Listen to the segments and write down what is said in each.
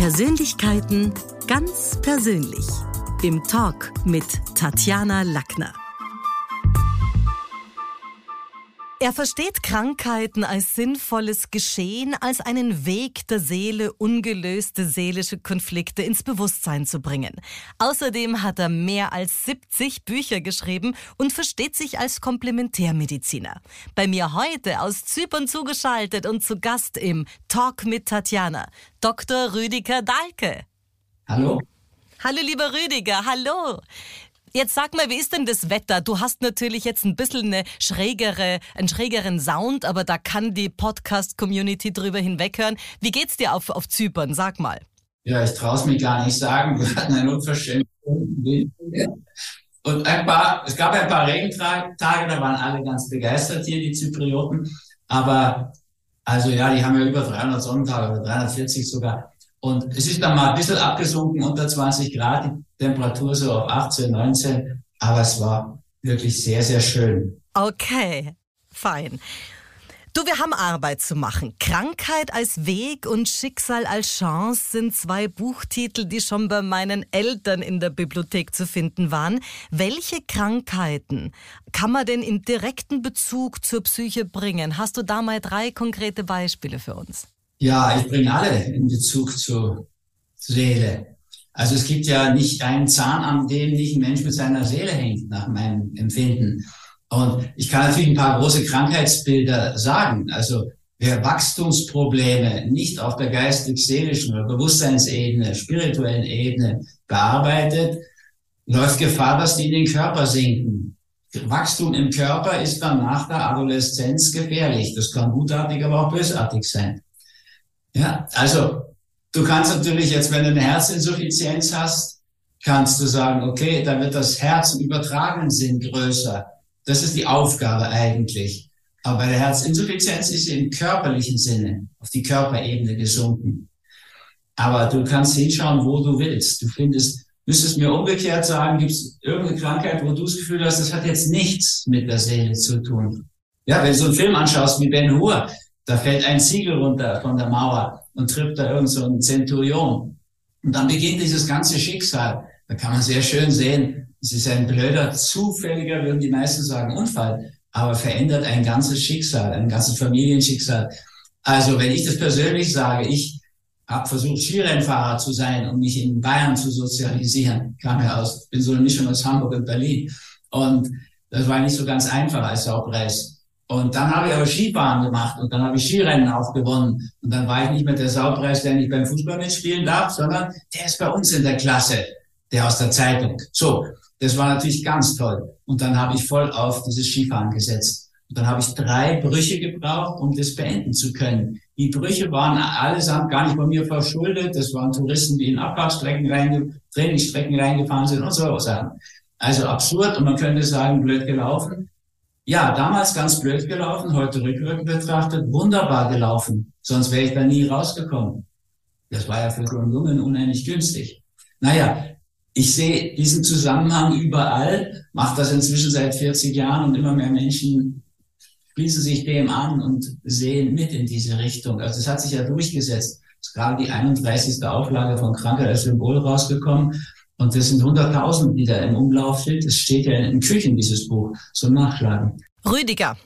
Persönlichkeiten ganz persönlich. Im Talk mit Tatjana Lackner. Er versteht Krankheiten als sinnvolles Geschehen, als einen Weg der Seele, ungelöste seelische Konflikte ins Bewusstsein zu bringen. Außerdem hat er mehr als 70 Bücher geschrieben und versteht sich als Komplementärmediziner. Bei mir heute aus Zypern zugeschaltet und zu Gast im Talk mit Tatjana, Dr. Rüdiger Dahlke. Hallo. Hallo, lieber Rüdiger, hallo. Jetzt sag mal, wie ist denn das Wetter? Du hast natürlich jetzt ein bisschen eine schrägere, einen schrägeren Sound, aber da kann die Podcast-Community drüber hinweghören. Wie geht's dir auf, auf Zypern? Sag mal. Ja, ich traue es mir gar nicht sagen. Wir hatten einen unverschämten und ein paar, es gab ein paar Regentage, da waren alle ganz begeistert hier, die Zyprioten. Aber, also ja, die haben ja über 300 Sonnentage oder 340 sogar. Und es ist dann mal ein bisschen abgesunken unter 20 Grad, Temperatur so auf 18, 19. Aber es war wirklich sehr, sehr schön. Okay, fein. Du, wir haben Arbeit zu machen. Krankheit als Weg und Schicksal als Chance sind zwei Buchtitel, die schon bei meinen Eltern in der Bibliothek zu finden waren. Welche Krankheiten kann man denn in direkten Bezug zur Psyche bringen? Hast du da mal drei konkrete Beispiele für uns? Ja, ich bringe alle in Bezug zur Seele. Also es gibt ja nicht einen Zahn, an dem nicht ein Mensch mit seiner Seele hängt, nach meinem Empfinden. Und ich kann natürlich ein paar große Krankheitsbilder sagen. Also wer Wachstumsprobleme nicht auf der geistig-seelischen oder Bewusstseinsebene, spirituellen Ebene bearbeitet, läuft Gefahr, dass die in den Körper sinken. Wachstum im Körper ist dann nach der Adoleszenz gefährlich. Das kann gutartig, aber auch bösartig sein. Ja, also du kannst natürlich jetzt, wenn du eine Herzinsuffizienz hast, kannst du sagen, okay, dann wird das Herz im übertragenen Sinn größer. Das ist die Aufgabe eigentlich. Aber bei der Herzinsuffizienz ist sie im körperlichen Sinne, auf die Körperebene gesunken. Aber du kannst hinschauen, wo du willst. Du findest, müsstest mir umgekehrt sagen, gibt es irgendeine Krankheit, wo du das Gefühl hast, das hat jetzt nichts mit der Seele zu tun. Ja, wenn du so einen Film anschaust wie Ben Hur, da fällt ein Ziegel runter von der Mauer und trifft da irgend so ein Zenturion. Und dann beginnt dieses ganze Schicksal. Da kann man sehr schön sehen, es ist ein blöder, zufälliger, würden die meisten sagen, Unfall, aber verändert ein ganzes Schicksal, ein ganzes Familienschicksal. Also wenn ich das persönlich sage, ich habe versucht, Skirennfahrer zu sein und mich in Bayern zu sozialisieren, kam ja aus, bin so eine Mischung aus Hamburg und Berlin. Und das war nicht so ganz einfach als Saupreis. Und dann habe ich aber Skifahren gemacht und dann habe ich Skirennen auch gewonnen. Und dann war ich nicht mehr der Saupreis, der nicht beim Fußball mitspielen darf, sondern der ist bei uns in der Klasse, der aus der Zeitung. So, das war natürlich ganz toll. Und dann habe ich voll auf dieses Skifahren gesetzt. Und dann habe ich drei Brüche gebraucht, um das beenden zu können. Die Brüche waren allesamt gar nicht bei mir verschuldet. Das waren Touristen, die in Abfahrtsstrecken reinge Trainingsstrecken reingefahren sind und so Sachen. Also absurd und man könnte sagen, blöd gelaufen. Ja, damals ganz blöd gelaufen, heute rückwirkend betrachtet, wunderbar gelaufen. Sonst wäre ich da nie rausgekommen. Das war ja für so einen Jungen unheimlich günstig. Naja, ich sehe diesen Zusammenhang überall, mache das inzwischen seit 40 Jahren und immer mehr Menschen schließen sich dem an und sehen mit in diese Richtung. Also es hat sich ja durchgesetzt. Es ist gerade die 31. Auflage von Krankheit als Symbol rausgekommen. Und das sind 100.000, die da im Umlauf sind. Es steht ja in Küchen, dieses Buch, zum Nachschlagen. Rüdiger,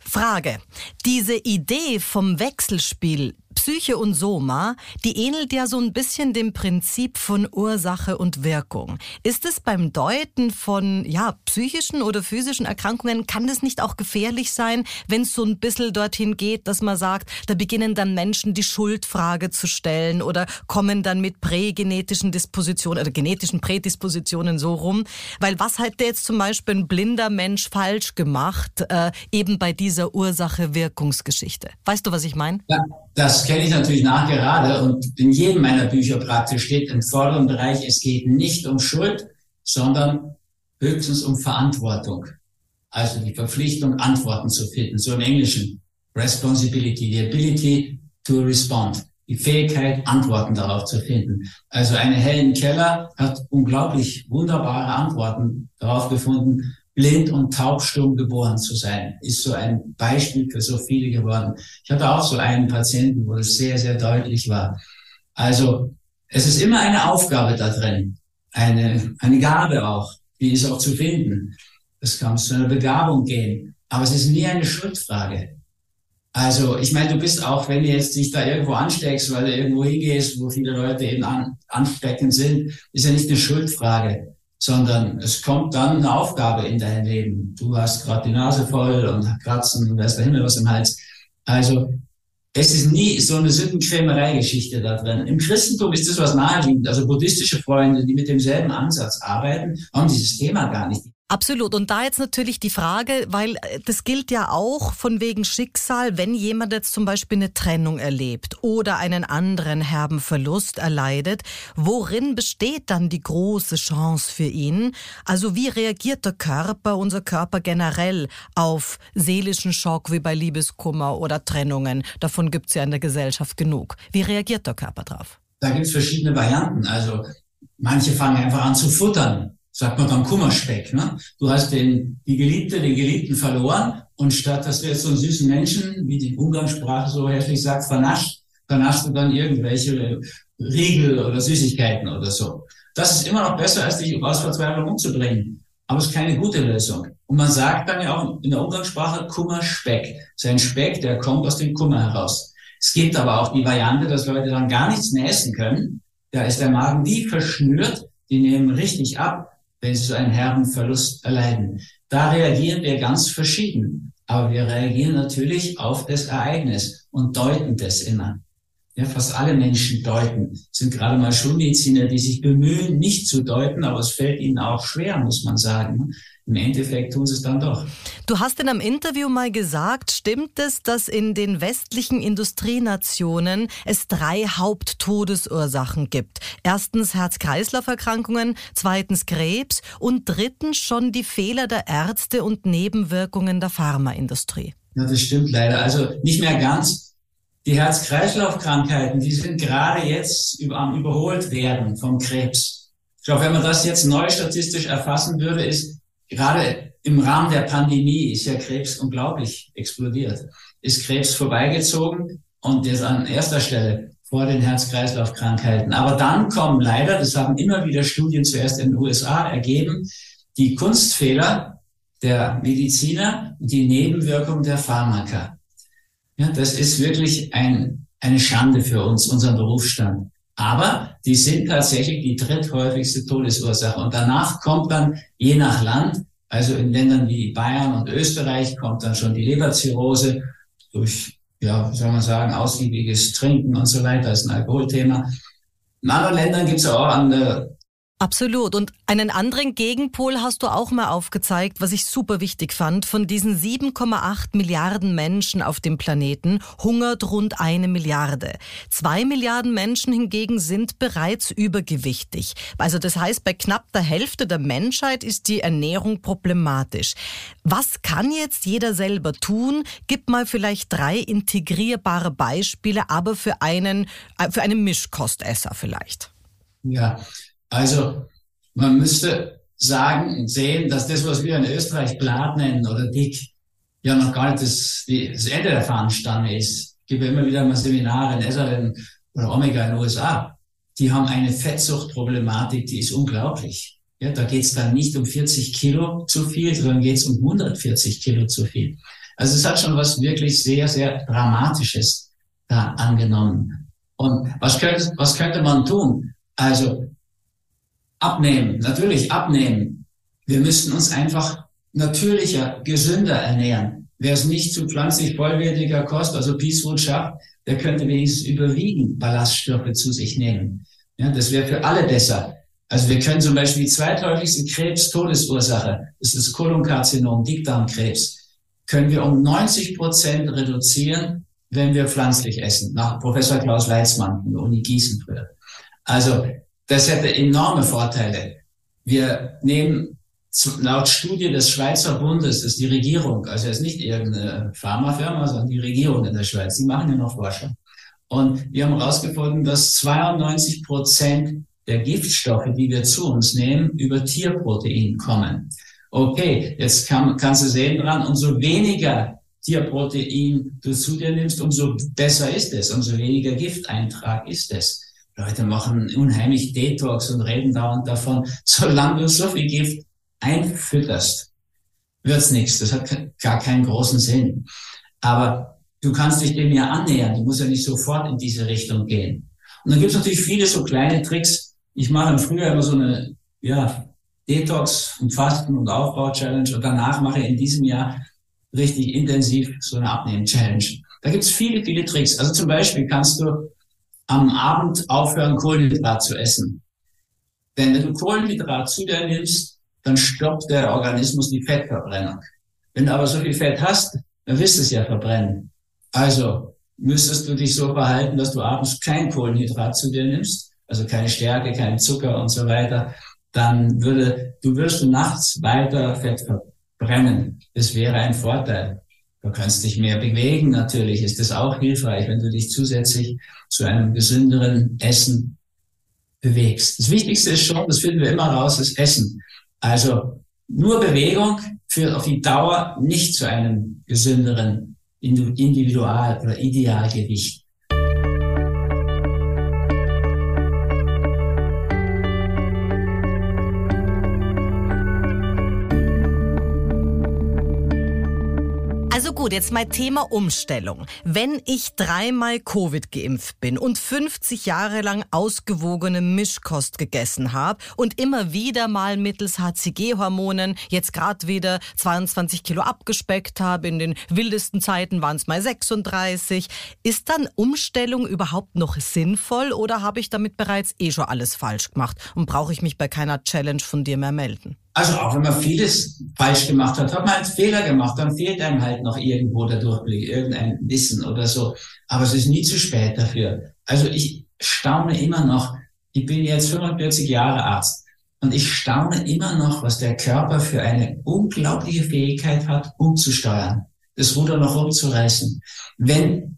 Frage. Diese Idee vom Wechselspiel Psyche und Soma, die ähnelt ja so ein bisschen dem Prinzip von Ursache und Wirkung. Ist es beim Deuten von ja, psychischen oder physischen Erkrankungen, kann das nicht auch gefährlich sein, wenn es so ein bisschen dorthin geht, dass man sagt, da beginnen dann Menschen die Schuldfrage zu stellen oder kommen dann mit prägenetischen Dispositionen oder genetischen Prädispositionen so rum? Weil was hat der jetzt zum Beispiel ein blinder Mensch falsch gemacht, äh, eben bei dieser Ursache-Wirkungsgeschichte? Weißt du, was ich meine? Ja, das kenne ich natürlich nachgerade und in jedem meiner Bücher praktisch steht im vorderen Bereich, es geht nicht um Schuld, sondern höchstens um Verantwortung. Also die Verpflichtung, Antworten zu finden. So im Englischen. Responsibility, the ability to respond. Die Fähigkeit, Antworten darauf zu finden. Also eine Helen Keller hat unglaublich wunderbare Antworten darauf gefunden, blind und taubstumm geboren zu sein, ist so ein Beispiel für so viele geworden. Ich hatte auch so einen Patienten, wo es sehr, sehr deutlich war. Also es ist immer eine Aufgabe da drin, eine, eine Gabe auch, die ist auch zu finden. Es kann zu einer Begabung gehen, aber es ist nie eine Schuldfrage. Also, ich meine, du bist auch, wenn du jetzt dich da irgendwo ansteckst, weil du irgendwo hingehst, wo viele Leute eben an, ansteckend sind, ist ja nicht eine Schuldfrage, sondern es kommt dann eine Aufgabe in dein Leben. Du hast gerade die Nase voll und kratzen und weiß der Himmel was im Hals. Also, es ist nie so eine Sündenkrämerei-Geschichte da drin. Im Christentum ist das was naheliegend. Also buddhistische Freunde, die mit demselben Ansatz arbeiten, haben dieses Thema gar nicht. Absolut. Und da jetzt natürlich die Frage, weil äh, das gilt ja auch von wegen Schicksal, wenn jemand jetzt zum Beispiel eine Trennung erlebt oder einen anderen herben Verlust erleidet, worin besteht dann die große Chance für ihn? Also wie reagiert der Körper, unser Körper generell auf seelischen Schock wie bei Liebeskummer oder Trennungen? Davon gibt es ja in der Gesellschaft genug. Wie reagiert der Körper drauf? Da gibt es verschiedene Varianten. Also manche fangen einfach an zu futtern sagt man dann Kummerspeck. Ne? Du hast den, die Geliebte, den Geliebten verloren und statt dass du jetzt so einen süßen Menschen, wie die Umgangssprache so herzlich sagt, vernascht, vernascht du dann irgendwelche Riegel oder Süßigkeiten oder so. Das ist immer noch besser, als dich aus Verzweiflung umzubringen. Aber es ist keine gute Lösung. Und man sagt dann ja auch in der Umgangssprache Kummerspeck. Sein Speck, der kommt aus dem Kummer heraus. Es gibt aber auch die Variante, dass Leute dann gar nichts mehr essen können. Da ist der Magen wie verschnürt. Die nehmen richtig ab wenn sie so einen herben Verlust erleiden. Da reagieren wir ganz verschieden. Aber wir reagieren natürlich auf das Ereignis und deuten das immer. Ja, fast alle Menschen deuten. Es sind gerade mal Schulmediziner, die sich bemühen, nicht zu deuten, aber es fällt ihnen auch schwer, muss man sagen. Im Endeffekt tun sie es dann doch. Du hast in einem Interview mal gesagt, stimmt es, dass in den westlichen Industrienationen es drei Haupttodesursachen gibt? Erstens Herz-Kreislauf-Erkrankungen, zweitens Krebs und drittens schon die Fehler der Ärzte und Nebenwirkungen der Pharmaindustrie. Ja, das stimmt leider. Also nicht mehr ganz. Die Herz-Kreislauf-Krankheiten, die sind gerade jetzt am überholt werden vom Krebs. Ich glaube, wenn man das jetzt neu statistisch erfassen würde, ist gerade im Rahmen der Pandemie ist ja Krebs unglaublich explodiert. Ist Krebs vorbeigezogen und ist an erster Stelle vor den Herz-Kreislauf-Krankheiten. Aber dann kommen leider, das haben immer wieder Studien zuerst in den USA ergeben, die Kunstfehler der Mediziner und die Nebenwirkung der Pharmaka. Ja, das ist wirklich ein, eine Schande für uns, unseren Berufsstand. Aber die sind tatsächlich die dritthäufigste Todesursache. Und danach kommt dann je nach Land, also in Ländern wie Bayern und Österreich, kommt dann schon die Leberzirrhose durch, ja, wie soll man sagen, ausgiebiges Trinken und so weiter, das ist ein Alkoholthema. In anderen Ländern gibt es auch an der Absolut. Und einen anderen Gegenpol hast du auch mal aufgezeigt, was ich super wichtig fand. Von diesen 7,8 Milliarden Menschen auf dem Planeten hungert rund eine Milliarde. Zwei Milliarden Menschen hingegen sind bereits übergewichtig. Also das heißt, bei knapp der Hälfte der Menschheit ist die Ernährung problematisch. Was kann jetzt jeder selber tun? Gib mal vielleicht drei integrierbare Beispiele, aber für einen, äh, für einen Mischkostesser vielleicht. Ja, also man müsste sagen und sehen, dass das, was wir in Österreich Blatt nennen oder dick, ja noch gar nicht das, das Ende der Fahnenstange ist. Ich gebe immer wieder mal Seminare in Esalen oder Omega in den USA. Die haben eine Fettsuchtproblematik, die ist unglaublich. Ja, da geht es dann nicht um 40 Kilo zu viel, sondern geht es um 140 Kilo zu viel. Also es hat schon was wirklich sehr, sehr Dramatisches da angenommen. Und was könnte, was könnte man tun? Also Abnehmen, natürlich abnehmen. Wir müssten uns einfach natürlicher, gesünder ernähren. Wer es nicht zu pflanzlich vollwertiger Kost, also Peace Food schafft, der könnte wenigstens überwiegend Ballaststoffe zu sich nehmen. Ja, das wäre für alle besser. Also wir können zum Beispiel die zweithäufigste Krebs-Todesursache, das ist Kolonkarzinom, Dickdarmkrebs, können wir um 90 Prozent reduzieren, wenn wir pflanzlich essen, nach Professor Klaus Leitzmann von der Uni Gießen früher. Also das hätte enorme Vorteile. Wir nehmen laut Studie des Schweizer Bundes, ist die Regierung, also ist nicht irgendeine Pharmafirma, sondern die Regierung in der Schweiz, die machen ja noch Forschung. Und wir haben herausgefunden, dass 92 Prozent der Giftstoffe, die wir zu uns nehmen, über Tierprotein kommen. Okay, jetzt kann, kannst du sehen dran, umso weniger Tierprotein du zu dir nimmst, umso besser ist es, umso weniger Gifteintrag ist es. Leute machen unheimlich Detox und reden da und davon. Solange du so viel Gift einfütterst, wird's nichts. Das hat gar keinen großen Sinn. Aber du kannst dich dem ja annähern. Du musst ja nicht sofort in diese Richtung gehen. Und dann gibt's natürlich viele so kleine Tricks. Ich mache im Frühjahr immer so eine, ja, Detox und Fasten und Aufbau-Challenge und danach mache ich in diesem Jahr richtig intensiv so eine Abnehmen-Challenge. Da gibt's viele, viele Tricks. Also zum Beispiel kannst du am Abend aufhören, Kohlenhydrat zu essen. Denn wenn du Kohlenhydrat zu dir nimmst, dann stoppt der Organismus die Fettverbrennung. Wenn du aber so viel Fett hast, dann wirst du es ja verbrennen. Also müsstest du dich so verhalten, dass du abends kein Kohlenhydrat zu dir nimmst, also keine Stärke, kein Zucker und so weiter, dann würde, du wirst nachts weiter Fett verbrennen. Das wäre ein Vorteil. Du kannst dich mehr bewegen, natürlich ist das auch hilfreich, wenn du dich zusätzlich zu einem gesünderen Essen bewegst. Das Wichtigste ist schon, das finden wir immer raus, das Essen. Also nur Bewegung führt auf die Dauer nicht zu einem gesünderen Individual- oder Idealgewicht. Gut, jetzt mein Thema Umstellung. Wenn ich dreimal Covid geimpft bin und 50 Jahre lang ausgewogene Mischkost gegessen habe und immer wieder mal mittels HCG-Hormonen jetzt gerade wieder 22 Kilo abgespeckt habe, in den wildesten Zeiten waren es mal 36, ist dann Umstellung überhaupt noch sinnvoll oder habe ich damit bereits eh schon alles falsch gemacht und brauche ich mich bei keiner Challenge von dir mehr melden? Also auch wenn man vieles falsch gemacht hat, hat man einen Fehler gemacht, dann fehlt einem halt noch irgendwo der Durchblick, irgendein Wissen oder so. Aber es ist nie zu spät dafür. Also ich staune immer noch, ich bin jetzt 45 Jahre Arzt und ich staune immer noch, was der Körper für eine unglaubliche Fähigkeit hat, umzusteuern, das Ruder noch umzureißen, wenn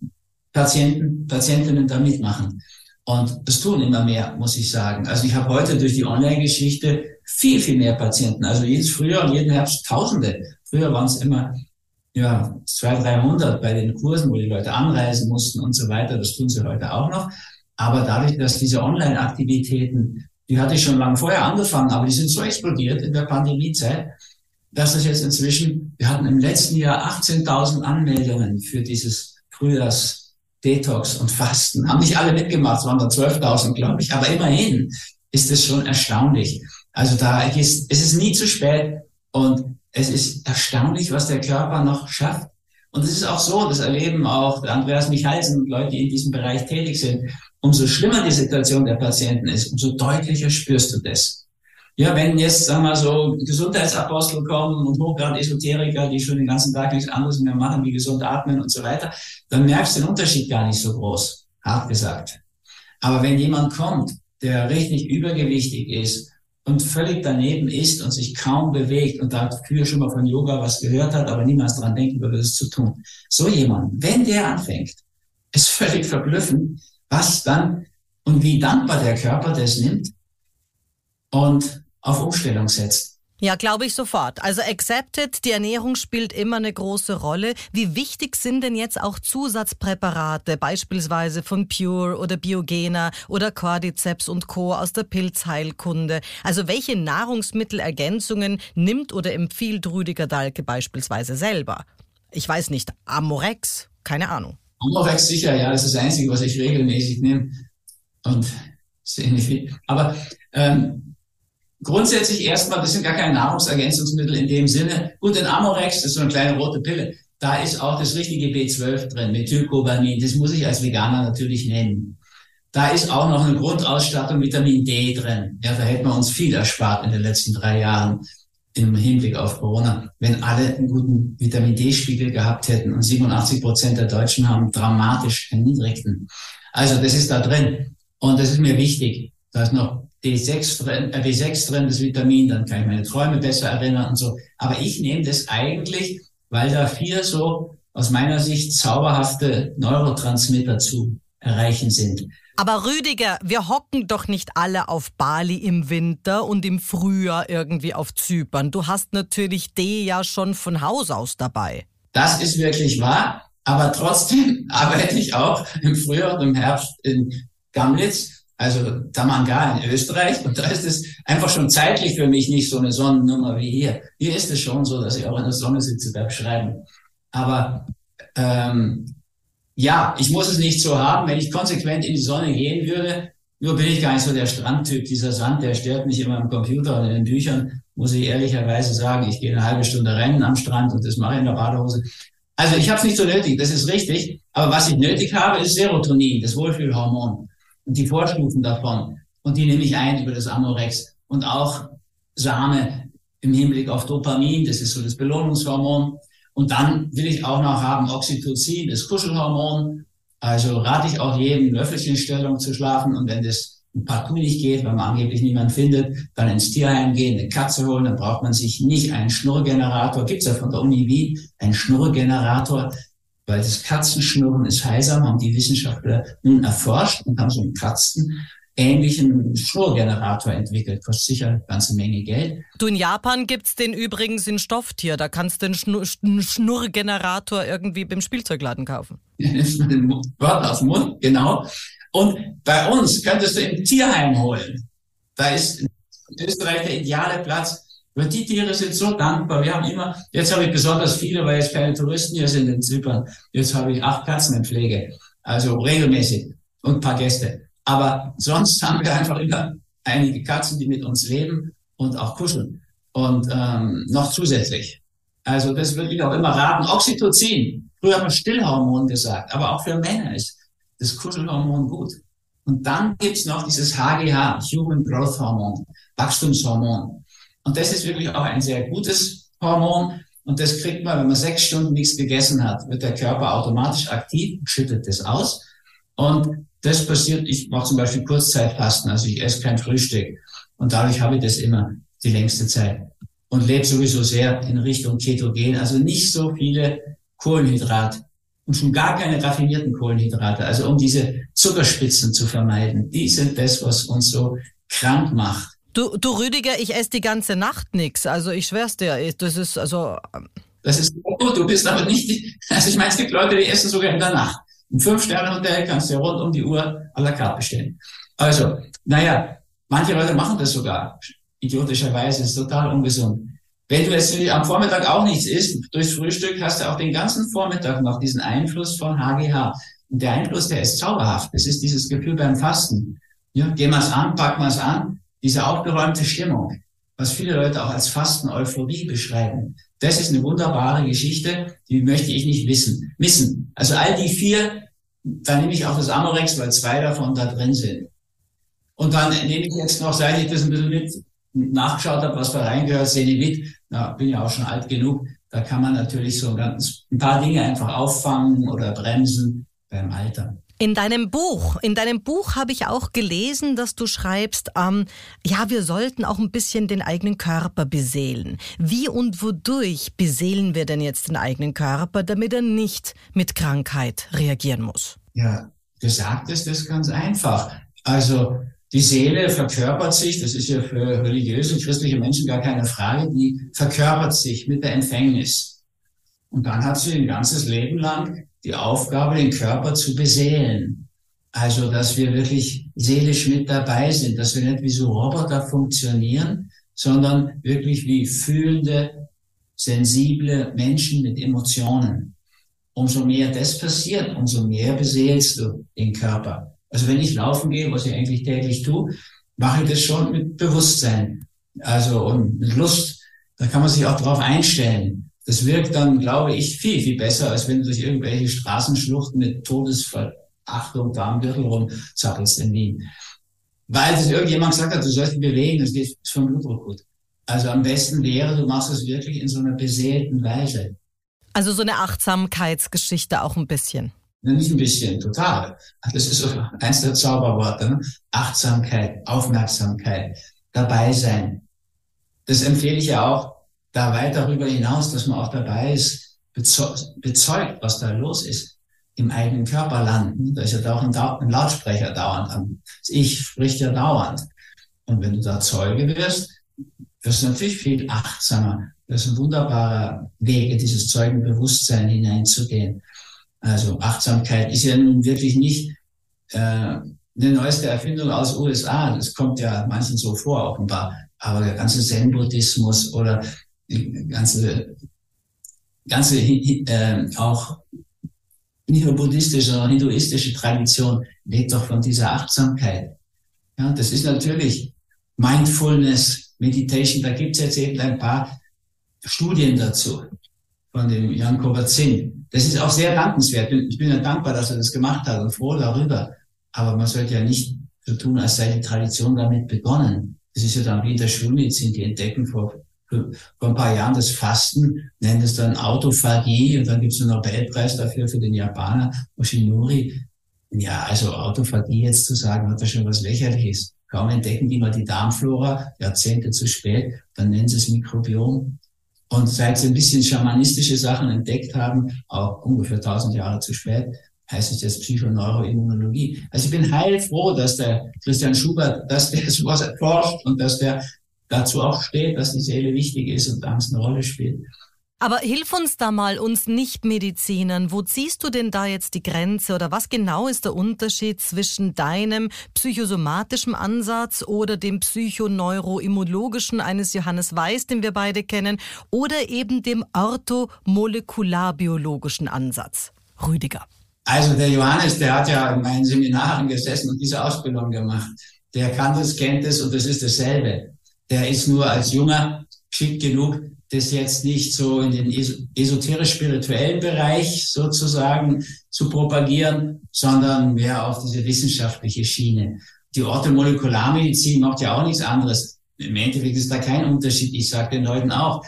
Patienten, Patientinnen da mitmachen. Und das tun immer mehr, muss ich sagen. Also ich habe heute durch die Online-Geschichte viel, viel mehr Patienten. Also jedes Frühjahr und jeden Herbst Tausende. Früher waren es immer ja, 200, 300 bei den Kursen, wo die Leute anreisen mussten und so weiter. Das tun sie heute auch noch. Aber dadurch, dass diese Online-Aktivitäten, die hatte ich schon lange vorher angefangen, aber die sind so explodiert in der Pandemiezeit, dass es jetzt inzwischen, wir hatten im letzten Jahr 18.000 Anmeldungen für dieses Frühjahrs Detox und Fasten. Haben nicht alle mitgemacht, es waren da 12.000, glaube ich. Aber immerhin ist es schon erstaunlich. Also da ist, es ist nie zu spät und es ist erstaunlich, was der Körper noch schafft. Und es ist auch so, das erleben auch Andreas Michalsen und Leute, die in diesem Bereich tätig sind. Umso schlimmer die Situation der Patienten ist, umso deutlicher spürst du das. Ja, wenn jetzt, sagen wir so, Gesundheitsapostel kommen und Hochgrad-Esoteriker, die schon den ganzen Tag nichts anderes mehr machen, wie gesund atmen und so weiter, dann merkst du den Unterschied gar nicht so groß, hart gesagt. Aber wenn jemand kommt, der richtig übergewichtig ist und völlig daneben ist und sich kaum bewegt und da früher schon mal von Yoga was gehört hat, aber niemals dran denken würde, das zu tun. So jemand, wenn der anfängt, ist völlig verblüffend, was dann und wie dankbar der Körper das nimmt und auf Umstellung setzt. Ja, glaube ich sofort. Also accepted, die Ernährung spielt immer eine große Rolle. Wie wichtig sind denn jetzt auch Zusatzpräparate, beispielsweise von Pure oder Biogena oder Cordyceps und Co. aus der Pilzheilkunde? Also welche Nahrungsmittelergänzungen nimmt oder empfiehlt Rüdiger Dahlke beispielsweise selber? Ich weiß nicht, Amorex? Keine Ahnung. Amorex sicher, ja, das ist das Einzige, was ich regelmäßig nehme. Und. Aber ähm, grundsätzlich erstmal, das sind gar keine Nahrungsergänzungsmittel in dem Sinne. Gut, in Amorex, das ist so eine kleine rote Pille, da ist auch das richtige B12 drin, Methylcobamin. Das muss ich als Veganer natürlich nennen. Da ist auch noch eine Grundausstattung Vitamin D drin. Ja, da hätten wir uns viel erspart in den letzten drei Jahren im Hinblick auf Corona, wenn alle einen guten Vitamin D-Spiegel gehabt hätten. Und 87 Prozent der Deutschen haben dramatisch erniedrigten. Also das ist da drin. Und das ist mir wichtig. Da ist noch D6 drin, äh, B6 drin, das Vitamin, dann kann ich meine Träume besser erinnern und so. Aber ich nehme das eigentlich, weil da vier so aus meiner Sicht zauberhafte Neurotransmitter zu erreichen sind. Aber Rüdiger, wir hocken doch nicht alle auf Bali im Winter und im Frühjahr irgendwie auf Zypern. Du hast natürlich D ja schon von Haus aus dabei. Das ist wirklich wahr, aber trotzdem arbeite ich auch im Frühjahr und im Herbst in Gamlitz also Tamanga in Österreich. Und da ist es einfach schon zeitlich für mich nicht so eine Sonnennummer wie hier. Hier ist es schon so, dass ich auch in der Sonne sitze beim Schreiben. Aber ähm, ja, ich muss es nicht so haben. Wenn ich konsequent in die Sonne gehen würde, nur bin ich gar nicht so der Strandtyp. Dieser Sand, der stört mich immer am Computer und in den Büchern, muss ich ehrlicherweise sagen. Ich gehe eine halbe Stunde rennen am Strand und das mache ich in der Badehose. Also ich habe es nicht so nötig, das ist richtig. Aber was ich nötig habe, ist Serotonin, das Wohlfühlhormon die Vorstufen davon. Und die nehme ich ein über das Amorex. Und auch Sahne im Hinblick auf Dopamin, das ist so das Belohnungshormon. Und dann will ich auch noch haben Oxytocin, das Kuschelhormon. Also rate ich auch jedem, Löffelchenstellung zu schlafen. Und wenn das partout nicht geht, weil man angeblich niemand findet, dann ins Tierheim gehen, eine Katze holen, dann braucht man sich nicht einen Schnurrgenerator, gibt's ja von der Uni Wien, einen Schnurrgenerator, weil das Katzenschnurren ist heilsam, haben die Wissenschaftler nun erforscht und haben so einen Katzen ähnlichen Schnurrgenerator entwickelt. Kostet sicher eine ganze Menge Geld. Du, in Japan gibt's den übrigens in Stofftier. Da kannst du den Schnur Schnurrgenerator irgendwie beim Spielzeugladen kaufen. Den Wort aus dem Mund, genau. Und bei uns könntest du im Tierheim holen. Da ist in Österreich der ideale Platz. Weil die Tiere sind so dankbar. Wir haben immer, jetzt habe ich besonders viele, weil jetzt keine Touristen hier sind in Zypern. Jetzt habe ich acht Katzen in Pflege. Also regelmäßig. Und ein paar Gäste. Aber sonst haben wir einfach immer einige Katzen, die mit uns leben und auch kuscheln. Und ähm, noch zusätzlich. Also das würde ich auch immer raten. Oxytocin. Früher haben wir Stillhormon gesagt. Aber auch für Männer ist das Kuschelhormon gut. Und dann gibt's noch dieses HGH, Human Growth Hormon, Wachstumshormon. Und das ist wirklich auch ein sehr gutes Hormon. Und das kriegt man, wenn man sechs Stunden nichts gegessen hat, wird der Körper automatisch aktiv, schüttet das aus. Und das passiert, ich mache zum Beispiel Kurzzeitfasten, also ich esse kein Frühstück. Und dadurch habe ich das immer die längste Zeit. Und lebe sowieso sehr in Richtung Ketogen, also nicht so viele Kohlenhydrate und schon gar keine raffinierten Kohlenhydrate, also um diese Zuckerspitzen zu vermeiden. Die sind das, was uns so krank macht. Du, du Rüdiger, ich esse die ganze Nacht nichts. Also ich schwör's dir, das ist also. Ähm, das ist gut, du bist aber nicht, also ich meine, es gibt Leute, die essen sogar in der Nacht. Im Fünf-Sterne-Hotel kannst du rund um die Uhr à la carte bestellen. Also, naja, manche Leute machen das sogar. Idiotischerweise ist total ungesund. Wenn du jetzt am Vormittag auch nichts isst, durchs Frühstück hast du auch den ganzen Vormittag noch diesen Einfluss von HGH. Und der Einfluss, der ist zauberhaft. Das ist dieses Gefühl beim Fasten. Ja, gehen wir es an, packen wir es an. Diese aufgeräumte Stimmung, was viele Leute auch als Fasten-Euphorie beschreiben. Das ist eine wunderbare Geschichte, die möchte ich nicht wissen, missen. Also all die vier, da nehme ich auch das Amorex, weil zwei davon da drin sind. Und dann nehme ich jetzt noch, seit ich das ein bisschen mit nachgeschaut habe, was da reingehört, Senevit, na, bin ja auch schon alt genug, da kann man natürlich so ganz, ein paar Dinge einfach auffangen oder bremsen beim Alter. In deinem Buch, in deinem Buch habe ich auch gelesen, dass du schreibst, ähm, ja, wir sollten auch ein bisschen den eigenen Körper beseelen. Wie und wodurch beseelen wir denn jetzt den eigenen Körper, damit er nicht mit Krankheit reagieren muss? Ja, gesagt ist das ganz einfach. Also die Seele verkörpert sich, das ist ja für religiöse und christliche Menschen gar keine Frage, die verkörpert sich mit der Empfängnis. Und dann hat sie ein ganzes Leben lang die Aufgabe, den Körper zu beseelen. Also, dass wir wirklich seelisch mit dabei sind, dass wir nicht wie so Roboter funktionieren, sondern wirklich wie fühlende, sensible Menschen mit Emotionen. Umso mehr das passiert, umso mehr beseelst du den Körper. Also wenn ich laufen gehe, was ich eigentlich täglich tue, mache ich das schon mit Bewusstsein. Also und mit Lust. Da kann man sich auch drauf einstellen. Das wirkt dann, glaube ich, viel, viel besser, als wenn du durch irgendwelche Straßenschluchten mit Todesverachtung da am Gürtel rumzappelst in Wien. Weil das irgendjemand gesagt hat, du sollst dich bewegen, das geht Blutdruck gut. Also am besten wäre, du machst es wirklich in so einer beseelten Weise. Also so eine Achtsamkeitsgeschichte auch ein bisschen. Nicht ein bisschen, total. Das ist so eins der Zauberworte. Ne? Achtsamkeit, Aufmerksamkeit, dabei sein. Das empfehle ich ja auch da weit darüber hinaus, dass man auch dabei ist, bezeugt, was da los ist im eigenen Körperland. Da ist ja da auch ein, ein Lautsprecher dauernd am. Ich spricht ja dauernd. Und wenn du da Zeuge wirst, wirst du natürlich viel achtsamer. Das ist ein wunderbarer Weg, in dieses Zeugenbewusstsein hineinzugehen. Also Achtsamkeit ist ja nun wirklich nicht äh, eine neueste Erfindung aus USA. Das kommt ja manchen so vor, offenbar. Aber der ganze Zen-Buddhismus oder ganze, ganze äh, auch nicht nur buddhistische, sondern hinduistische Tradition lebt doch von dieser Achtsamkeit. Ja, das ist natürlich Mindfulness, Meditation. Da gibt es jetzt eben ein paar Studien dazu von dem Jan Kabat-Zinn. Das ist auch sehr dankenswert. Ich bin ja dankbar, dass er das gemacht hat und froh darüber. Aber man sollte ja nicht so tun, als sei die Tradition damit begonnen. Das ist ja dann wie in der Schulmedizin, die entdecken vor, vor ein paar Jahren das Fasten, nennen es dann Autophagie und dann gibt es einen Nobelpreis dafür für den Japaner Oshinori. Ja, also Autophagie jetzt zu sagen, hat da schon was Lächerliches. Kaum entdecken die mal die Darmflora, Jahrzehnte zu spät, dann nennen sie es Mikrobiom. Und seit sie ein bisschen schamanistische Sachen entdeckt haben, auch ungefähr 1000 Jahre zu spät, heißt es jetzt Psychoneuroimmunologie. Also ich bin heilfroh, dass der Christian Schubert, dass der sowas erforscht und dass der dazu auch steht, dass die Seele wichtig ist und Angst eine Rolle spielt. Aber hilf uns da mal, uns Nicht-Medizinern. Wo ziehst du denn da jetzt die Grenze oder was genau ist der Unterschied zwischen deinem psychosomatischen Ansatz oder dem psychoneuroimmunologischen eines Johannes Weiß, den wir beide kennen, oder eben dem orthomolekularbiologischen Ansatz? Rüdiger. Also der Johannes, der hat ja in meinen Seminaren gesessen und diese Ausbildung gemacht. Der kann das, kennt es und das ist dasselbe. Der ist nur als Junger geschickt genug, das jetzt nicht so in den esoterisch-spirituellen Bereich sozusagen zu propagieren, sondern mehr auf diese wissenschaftliche Schiene. Die Orthomolekularmedizin macht ja auch nichts anderes. Im Endeffekt ist da kein Unterschied. Ich sage den Leuten auch,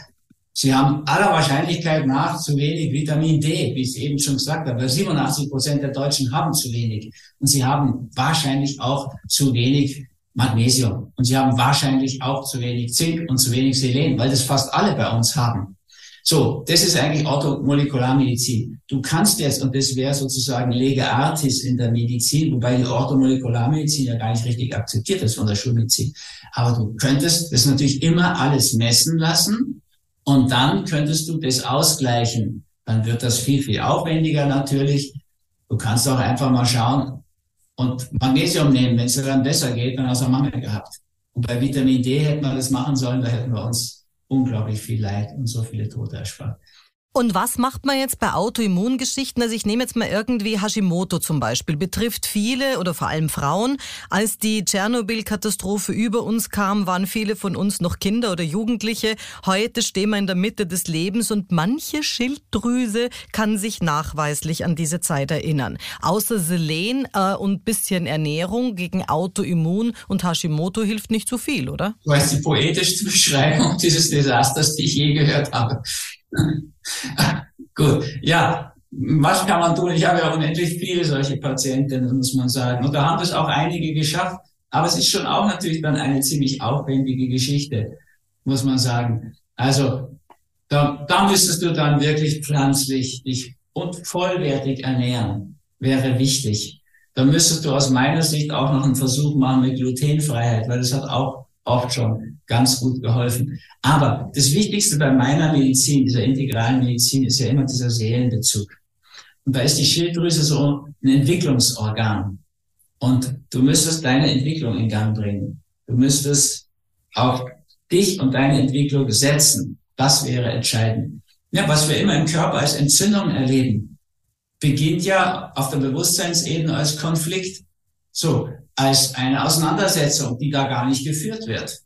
Sie haben aller Wahrscheinlichkeit nach zu wenig Vitamin D, wie ich es eben schon gesagt habe. 87 Prozent der Deutschen haben zu wenig. Und sie haben wahrscheinlich auch zu wenig Magnesium. Und sie haben wahrscheinlich auch zu wenig Zink und zu wenig Selen, weil das fast alle bei uns haben. So, das ist eigentlich Orthomolekularmedizin. Du kannst jetzt, und das wäre sozusagen Lege Artis in der Medizin, wobei die Orthomolekularmedizin ja gar nicht richtig akzeptiert ist von der Schulmedizin. Aber du könntest das natürlich immer alles messen lassen und dann könntest du das ausgleichen. Dann wird das viel, viel aufwendiger natürlich. Du kannst auch einfach mal schauen und Magnesium nehmen. Wenn es dann besser geht, dann hast du Mangel gehabt. Und bei Vitamin D hätten wir das machen sollen, da hätten wir uns unglaublich viel Leid und so viele Tote erspart. Und was macht man jetzt bei Autoimmungeschichten? Also ich nehme jetzt mal irgendwie Hashimoto zum Beispiel, betrifft viele oder vor allem Frauen. Als die Tschernobyl-Katastrophe über uns kam, waren viele von uns noch Kinder oder Jugendliche. Heute stehen wir in der Mitte des Lebens und manche Schilddrüse kann sich nachweislich an diese Zeit erinnern. Außer Selen äh, und bisschen Ernährung gegen Autoimmun und Hashimoto hilft nicht so viel, oder? Du weißt die poetischste Beschreibung dieses Desasters, die ich je gehört habe. Gut, ja, was kann man tun? Ich habe ja unendlich viele solche Patientinnen, muss man sagen. Und da haben es auch einige geschafft. Aber es ist schon auch natürlich dann eine ziemlich aufwendige Geschichte, muss man sagen. Also da, da müsstest du dann wirklich pflanzlich dich und vollwertig ernähren, wäre wichtig. Da müsstest du aus meiner Sicht auch noch einen Versuch machen mit Glutenfreiheit, weil das hat auch oft schon ganz gut geholfen. Aber das Wichtigste bei meiner Medizin, dieser integralen Medizin, ist ja immer dieser Seelenbezug. Und da ist die Schilddrüse so ein Entwicklungsorgan. Und du müsstest deine Entwicklung in Gang bringen. Du müsstest auch dich und deine Entwicklung setzen. Das wäre entscheidend. Ja, was wir immer im Körper als Entzündung erleben, beginnt ja auf der Bewusstseinsebene als Konflikt. So, als eine Auseinandersetzung, die da gar nicht geführt wird.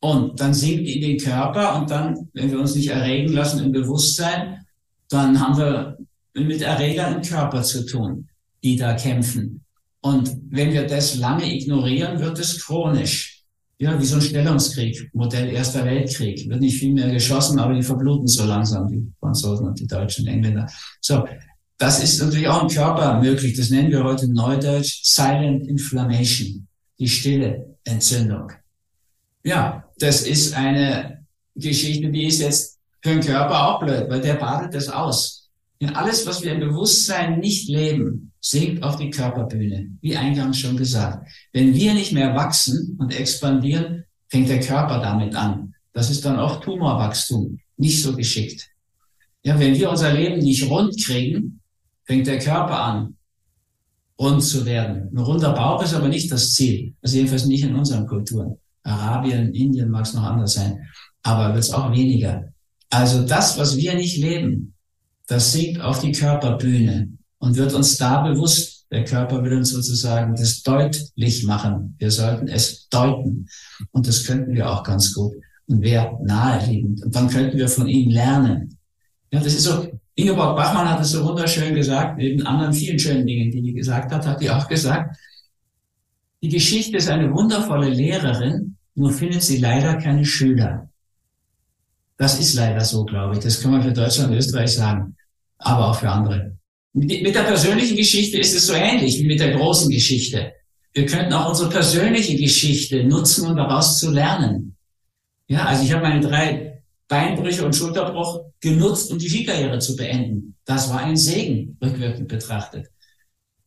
Und dann sinkt in den Körper und dann, wenn wir uns nicht erregen lassen im Bewusstsein, dann haben wir mit Erregern im Körper zu tun, die da kämpfen. Und wenn wir das lange ignorieren, wird es chronisch. Ja, wie so ein Stellungskrieg, Modell Erster Weltkrieg. Wird nicht viel mehr geschossen, aber die verbluten so langsam, die Franzosen und die Deutschen, Engländer. So, das ist natürlich auch im Körper möglich. Das nennen wir heute Neudeutsch Silent Inflammation, die stille Entzündung. Ja, das ist eine Geschichte, die ist jetzt für den Körper auch blöd, weil der badet das aus. Ja, alles, was wir im Bewusstsein nicht leben, sinkt auf die Körperbühne, wie eingangs schon gesagt. Wenn wir nicht mehr wachsen und expandieren, fängt der Körper damit an. Das ist dann auch Tumorwachstum, nicht so geschickt. Ja, wenn wir unser Leben nicht rund kriegen, fängt der Körper an. rund zu werden. Ein runder Bauch ist aber nicht das Ziel. Also jedenfalls nicht in unseren Kulturen. Arabien, Indien mag es noch anders sein, aber wird es auch weniger. Also das, was wir nicht leben, das sinkt auf die Körperbühne und wird uns da bewusst. Der Körper will uns sozusagen das deutlich machen. Wir sollten es deuten. Und das könnten wir auch ganz gut. Und wäre naheliegend. Und dann könnten wir von ihm lernen. Ja, das ist so, Ingeborg Bachmann hat es so wunderschön gesagt, neben anderen vielen schönen Dingen, die die gesagt hat, hat die auch gesagt, die Geschichte ist eine wundervolle Lehrerin, nur findet sie leider keine Schüler. Das ist leider so, glaube ich. Das kann man für Deutschland und Österreich sagen, aber auch für andere. Mit der persönlichen Geschichte ist es so ähnlich wie mit der großen Geschichte. Wir könnten auch unsere persönliche Geschichte nutzen, um daraus zu lernen. Ja, also ich habe meine drei Beinbrüche und Schulterbruch genutzt, um die Skikarriere zu beenden. Das war ein Segen, rückwirkend betrachtet.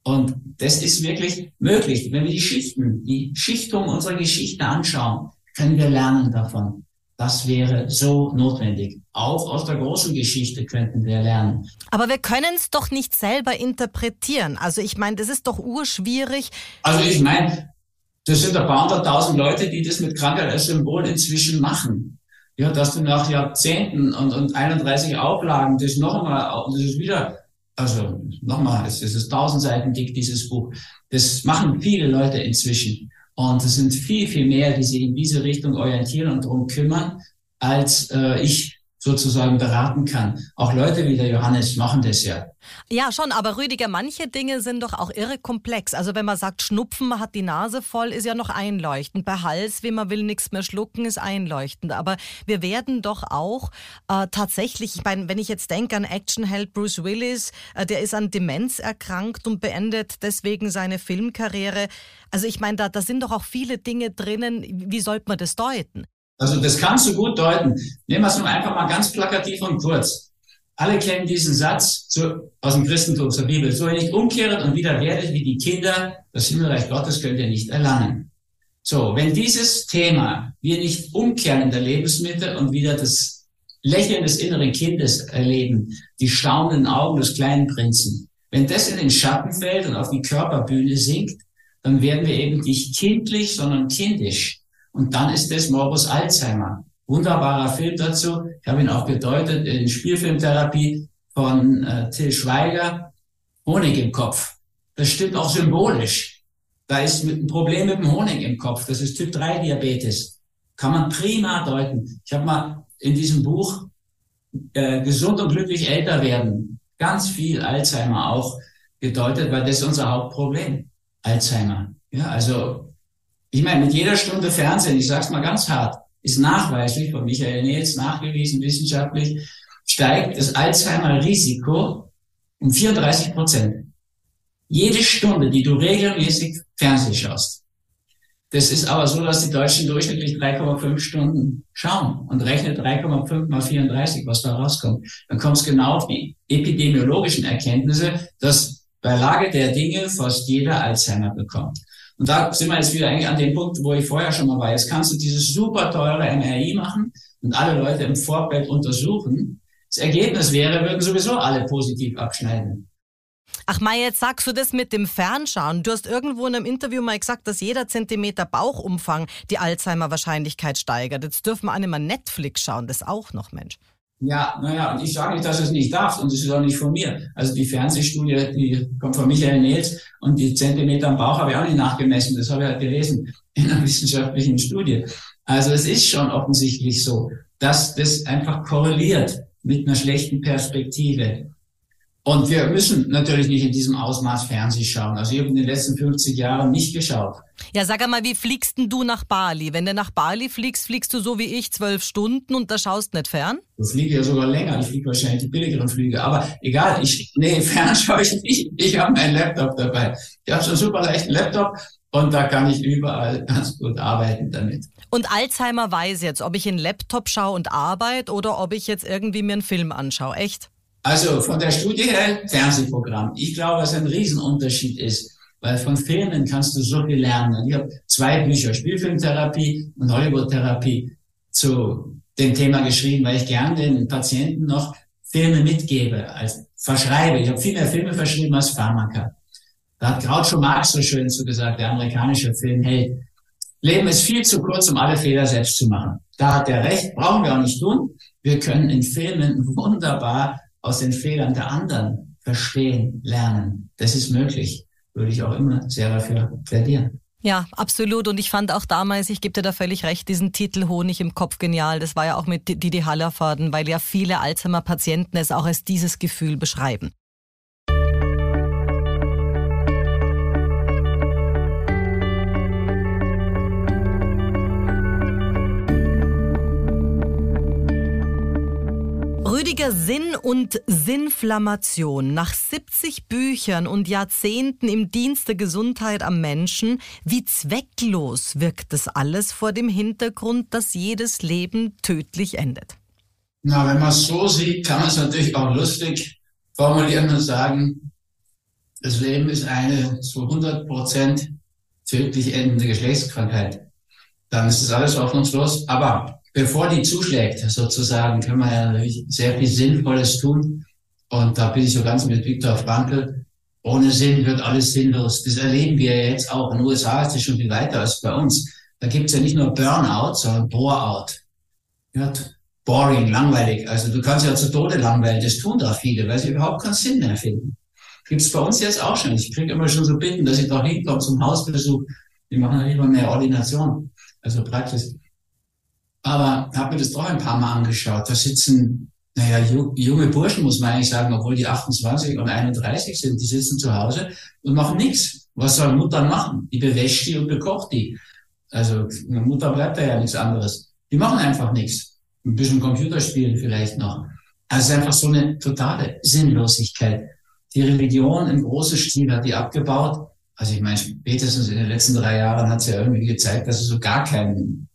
Und das ist wirklich möglich. Wenn wir die Schichten, die Schichtung unserer Geschichte anschauen, können wir lernen davon. Das wäre so notwendig. Auch aus der großen Geschichte könnten wir lernen. Aber wir können es doch nicht selber interpretieren. Also ich meine, das ist doch urschwierig. Also ich meine, das sind ein paar hunderttausend Leute, die das mit Krankheit als Symbol inzwischen machen. Ja, dass du nach Jahrzehnten und, und 31 Auflagen das nochmal, das ist wieder, also nochmal, es ist tausend Seiten dick, dieses Buch. Das machen viele Leute inzwischen. Und es sind viel, viel mehr, die sich in diese Richtung orientieren und darum kümmern, als äh, ich sozusagen beraten kann. Auch Leute wie der Johannes machen das ja. Ja, schon, aber Rüdiger, manche Dinge sind doch auch irre komplex. Also wenn man sagt, Schnupfen, man hat die Nase voll, ist ja noch einleuchtend. Bei Hals, wie man will nichts mehr schlucken, ist einleuchtend. Aber wir werden doch auch äh, tatsächlich, ich meine, wenn ich jetzt denke an Actionheld Bruce Willis, äh, der ist an Demenz erkrankt und beendet deswegen seine Filmkarriere. Also ich meine, da, da sind doch auch viele Dinge drinnen. Wie sollte man das deuten? Also das kannst du gut deuten. Nehmen wir es nur einfach mal ganz plakativ und kurz. Alle kennen diesen Satz zu, aus dem Christentum, zur Bibel. So ihr nicht umkehret und wieder werdet wie die Kinder, das Himmelreich Gottes könnt ihr nicht erlangen. So, wenn dieses Thema wir nicht umkehren in der Lebensmitte und wieder das Lächeln des inneren Kindes erleben, die staunenden Augen des kleinen Prinzen, wenn das in den Schatten fällt und auf die Körperbühne sinkt, dann werden wir eben nicht kindlich, sondern kindisch. Und dann ist das Morbus Alzheimer. Wunderbarer Film dazu. Ich habe ihn auch gedeutet in Spielfilmtherapie von äh, Till Schweiger. Honig im Kopf. Das stimmt auch symbolisch. Da ist ein Problem mit dem Honig im Kopf. Das ist Typ 3 Diabetes. Kann man prima deuten. Ich habe mal in diesem Buch äh, Gesund und glücklich älter werden ganz viel Alzheimer auch gedeutet, weil das ist unser Hauptproblem. Alzheimer. Ja, also ich meine, mit jeder Stunde Fernsehen, ich sage es mal ganz hart, ist nachweislich von Michael Nils nachgewiesen wissenschaftlich, steigt das Alzheimer-Risiko um 34 Prozent. Jede Stunde, die du regelmäßig Fernsehen schaust. Das ist aber so, dass die Deutschen durchschnittlich 3,5 Stunden schauen und rechnet 3,5 mal 34, was da rauskommt. Dann kommt es genau auf die epidemiologischen Erkenntnisse, dass bei Lage der Dinge fast jeder Alzheimer bekommt. Und da sind wir jetzt wieder eigentlich an dem Punkt, wo ich vorher schon mal war. Jetzt kannst du dieses super teure MRI machen und alle Leute im Vorfeld untersuchen. Das Ergebnis wäre, würden sowieso alle positiv abschneiden. Ach Mai, jetzt sagst du das mit dem Fernschauen. Du hast irgendwo in einem Interview mal gesagt, dass jeder Zentimeter Bauchumfang die Alzheimer-Wahrscheinlichkeit steigert. Jetzt dürfen wir alle mal Netflix schauen, das auch noch, Mensch. Ja, naja, und ich sage nicht, dass es nicht darf und es ist auch nicht von mir. Also die Fernsehstudie, die kommt von Michael Nels und die Zentimeter am Bauch habe ich auch nicht nachgemessen. Das habe ich halt gelesen in einer wissenschaftlichen Studie. Also es ist schon offensichtlich so, dass das einfach korreliert mit einer schlechten Perspektive. Und wir müssen natürlich nicht in diesem Ausmaß Fernseh schauen. Also ich habe in den letzten 50 Jahren nicht geschaut. Ja, sag einmal, wie fliegst denn du nach Bali? Wenn du nach Bali fliegst, fliegst du so wie ich zwölf Stunden und da schaust nicht fern? Ich fliege ja sogar länger. Ich fliege wahrscheinlich die billigeren Flüge. Aber egal, ich, nee, fern schaue ich nicht. Ich habe meinen Laptop dabei. Ich habe so einen super leichten Laptop und da kann ich überall ganz gut arbeiten damit. Und Alzheimer weiß jetzt, ob ich in Laptop schaue und arbeite oder ob ich jetzt irgendwie mir einen Film anschaue. Echt? Also von der Studie her Fernsehprogramm. Ich glaube, dass ein Riesenunterschied ist, weil von Filmen kannst du so viel lernen. Ich habe zwei Bücher, Spielfilmtherapie und Hollywoodtherapie, zu dem Thema geschrieben, weil ich gern den Patienten noch Filme mitgebe, als verschreibe. Ich habe viel mehr Filme verschrieben als Pharmaka. Da hat Groucho Marx so schön zu gesagt, der amerikanische Film, hey, Leben ist viel zu kurz, um alle Fehler selbst zu machen. Da hat er recht, brauchen wir auch nicht tun. Wir können in Filmen wunderbar aus den Fehlern der anderen verstehen, lernen. Das ist möglich. Würde ich auch immer sehr dafür plädieren. Ja, absolut. Und ich fand auch damals, ich gebe dir da völlig recht, diesen Titel Honig im Kopf genial. Das war ja auch mit Didi Hallerfaden, weil ja viele Alzheimer-Patienten es auch als dieses Gefühl beschreiben. Rüdiger Sinn und Sinnflammation. Nach 70 Büchern und Jahrzehnten im Dienst der Gesundheit am Menschen, wie zwecklos wirkt das alles vor dem Hintergrund, dass jedes Leben tödlich endet? Na, wenn man es so sieht, kann man es natürlich auch lustig formulieren und sagen, das Leben ist eine zu 100 Prozent tödlich endende Geschlechtskrankheit. Dann ist das alles hoffnungslos. Aber bevor die zuschlägt, sozusagen, kann man ja sehr viel Sinnvolles tun. Und da bin ich so ganz mit Viktor Frankl. Ohne Sinn wird alles sinnlos. Das erleben wir jetzt auch. In den USA ist das schon viel weiter als bei uns. Da gibt's ja nicht nur Burnout, sondern Boreout. Ja, boring, langweilig. Also du kannst ja zu Tode langweilen. Das tun da viele, weil sie überhaupt keinen Sinn mehr finden. Gibt's bei uns jetzt auch schon. Ich kriege immer schon so Bitten, dass ich da hinkomme zum Hausbesuch. Die machen ja lieber mehr Ordination, also Praxis. Aber habe mir das doch ein paar Mal angeschaut. Da sitzen, naja, junge Burschen, muss man eigentlich sagen, obwohl die 28 und 31 sind, die sitzen zu Hause und machen nichts. Was soll Mutter machen? Die bewäscht die und bekocht die. Also Mutter bleibt da ja nichts anderes. Die machen einfach nichts. Ein bisschen Computerspielen vielleicht noch. Also es ist einfach so eine totale Sinnlosigkeit. Die Religion im großen Stil hat die abgebaut. Also ich meine, spätestens in den letzten drei Jahren hat sie ja irgendwie gezeigt, dass es so gar keinen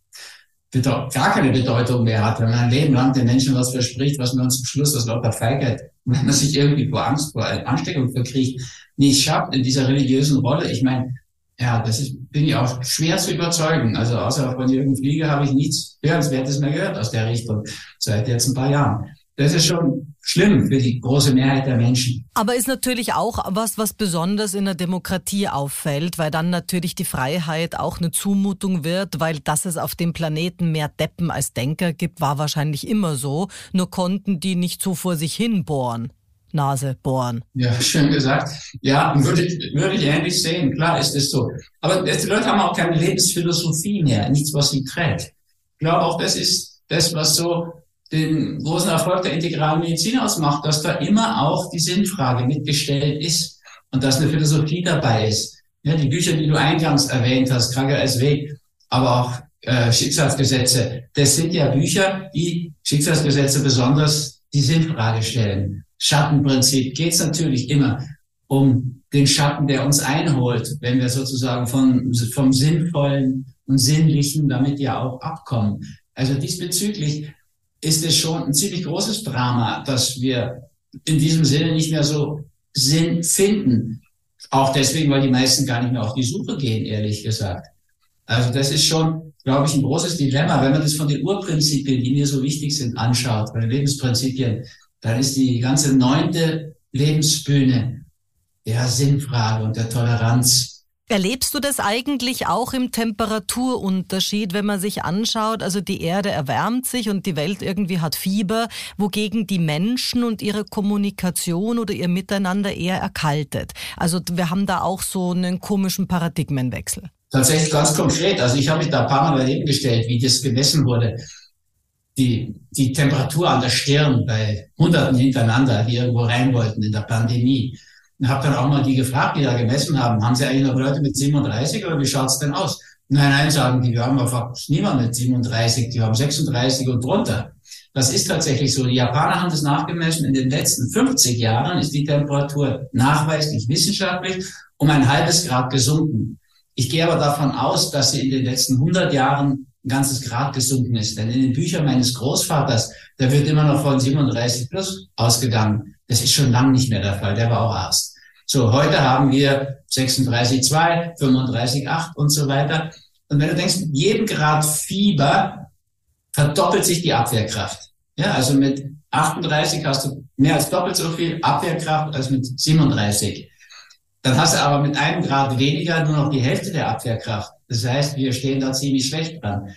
gar keine Bedeutung mehr hat, wenn man ein Leben lang den Menschen was verspricht, was man zum Schluss aus lauter Feigheit, wenn man sich irgendwie vor Angst vor Ansteckung verkriecht, nicht schafft in dieser religiösen Rolle. Ich meine, ja, das ist, bin ich auch schwer zu überzeugen. Also außer von Jürgen Flieger habe ich nichts Hörenswertes mehr gehört aus der Richtung seit jetzt ein paar Jahren. Das ist schon schlimm für die große Mehrheit der Menschen. Aber ist natürlich auch was, was besonders in der Demokratie auffällt, weil dann natürlich die Freiheit auch eine Zumutung wird, weil dass es auf dem Planeten mehr Deppen als Denker gibt, war wahrscheinlich immer so. Nur konnten die nicht so vor sich hin bohren. Nase bohren. Ja, schön gesagt. Ja, würde, würde ich ähnlich sehen. Klar ist es so. Aber die Leute haben auch keine Lebensphilosophie mehr, nichts, was sie trägt. Ich glaube auch, das ist das, was so den großen Erfolg der integralen Medizin ausmacht, dass da immer auch die Sinnfrage mitgestellt ist und dass eine Philosophie dabei ist. Ja, die Bücher, die du eingangs erwähnt hast, Krankheit als Weg, aber auch äh, Schicksalsgesetze, das sind ja Bücher, die Schicksalsgesetze besonders die Sinnfrage stellen. Schattenprinzip geht es natürlich immer um den Schatten, der uns einholt, wenn wir sozusagen von, vom Sinnvollen und Sinnlichen damit ja auch abkommen. Also diesbezüglich ist es schon ein ziemlich großes Drama, dass wir in diesem Sinne nicht mehr so Sinn finden. Auch deswegen, weil die meisten gar nicht mehr auf die Suche gehen, ehrlich gesagt. Also das ist schon, glaube ich, ein großes Dilemma. Wenn man das von den Urprinzipien, die mir so wichtig sind, anschaut, bei den Lebensprinzipien, dann ist die ganze neunte Lebensbühne der Sinnfrage und der Toleranz Erlebst du das eigentlich auch im Temperaturunterschied, wenn man sich anschaut, also die Erde erwärmt sich und die Welt irgendwie hat Fieber, wogegen die Menschen und ihre Kommunikation oder ihr Miteinander eher erkaltet? Also wir haben da auch so einen komischen Paradigmenwechsel. Tatsächlich ganz konkret. Also ich habe mich da ein paar Mal daneben gestellt, wie das gemessen wurde. Die, die Temperatur an der Stirn bei Hunderten hintereinander, die irgendwo rein wollten in der Pandemie und habe dann auch mal die gefragt, die da gemessen haben, haben sie eigentlich noch Leute mit 37 oder wie schaut's denn aus? Nein, nein, sagen die, wir haben einfach niemand mit 37, die haben 36 und drunter. Das ist tatsächlich so. Die Japaner haben das nachgemessen. In den letzten 50 Jahren ist die Temperatur nachweislich wissenschaftlich um ein halbes Grad gesunken. Ich gehe aber davon aus, dass sie in den letzten 100 Jahren ein ganzes Grad gesunken ist. Denn in den Büchern meines Großvaters, da wird immer noch von 37 plus ausgegangen. Das ist schon lange nicht mehr der Fall. Der war auch Arzt. So, heute haben wir 36,2, 35,8 und so weiter. Und wenn du denkst, mit jedem Grad Fieber verdoppelt sich die Abwehrkraft. Ja, also mit 38 hast du mehr als doppelt so viel Abwehrkraft als mit 37. Dann hast du aber mit einem Grad weniger nur noch die Hälfte der Abwehrkraft. Das heißt, wir stehen da ziemlich schlecht dran.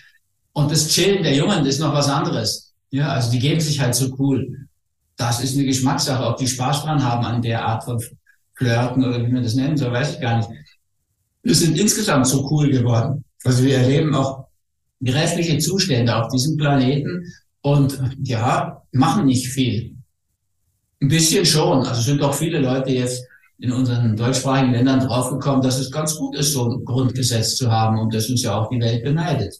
Und das Chillen der Jungen ist noch was anderes. Ja, also die geben sich halt so cool. Das ist eine Geschmackssache, ob die Spaß dran haben an der Art von Flirten oder wie man das nennen soll, weiß ich gar nicht. Wir sind insgesamt so cool geworden. Also wir erleben auch grässliche Zustände auf diesem Planeten und ja, machen nicht viel. Ein bisschen schon. Also sind doch viele Leute jetzt in unseren deutschsprachigen Ländern draufgekommen, dass es ganz gut ist, so ein Grundgesetz zu haben und das uns ja auch die Welt beneidet.